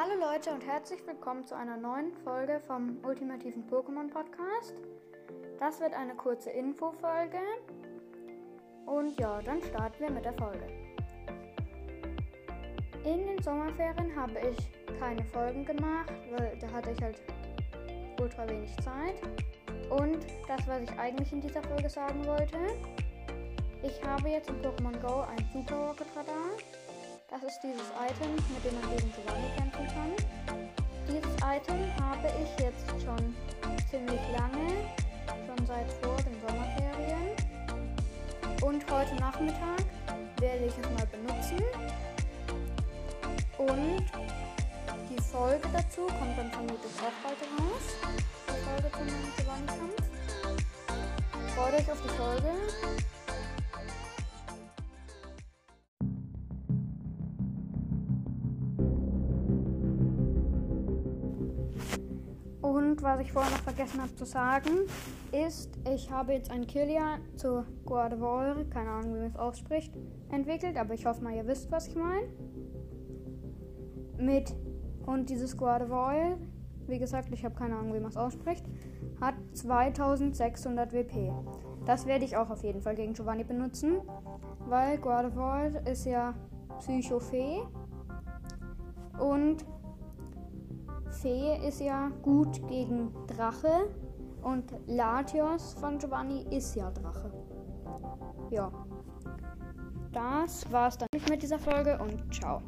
Hallo Leute und herzlich willkommen zu einer neuen Folge vom ultimativen Pokémon Podcast. Das wird eine kurze Infofolge. Und ja, dann starten wir mit der Folge. In den Sommerferien habe ich keine Folgen gemacht, weil da hatte ich halt ultra wenig Zeit. Und das, was ich eigentlich in dieser Folge sagen wollte, ich habe jetzt in Pokémon Go ein Super Rocket Radar. Das ist dieses Item, mit dem man gegen Giovanni kämpfen kann. Dieses Item habe ich jetzt schon ziemlich lange, schon seit vor den Sommerferien. Und heute Nachmittag werde ich es mal benutzen. Und die Folge dazu kommt dann vermutlich auch bald raus. Die Folge zum Giovanni-Kampf. Freut euch auf die Folge. Und was ich vorher noch vergessen habe zu sagen, ist, ich habe jetzt ein Killia zu Guardevol, keine Ahnung, wie man es ausspricht, entwickelt, aber ich hoffe mal, ihr wisst, was ich meine. Mit und dieses Guardevol, wie gesagt, ich habe keine Ahnung, wie man es ausspricht, hat 2600 WP. Das werde ich auch auf jeden Fall gegen Giovanni benutzen, weil Guardevol ist ja Psycho-Fee und Fee ist ja gut gegen Drache und Latios von Giovanni ist ja Drache. Ja. Das war's dann mit dieser Folge und ciao.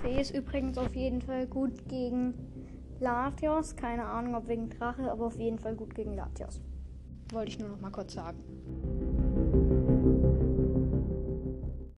Fee ist übrigens auf jeden Fall gut gegen Latios. Keine Ahnung, ob wegen Drache, aber auf jeden Fall gut gegen Latios. Wollte ich nur noch mal kurz sagen.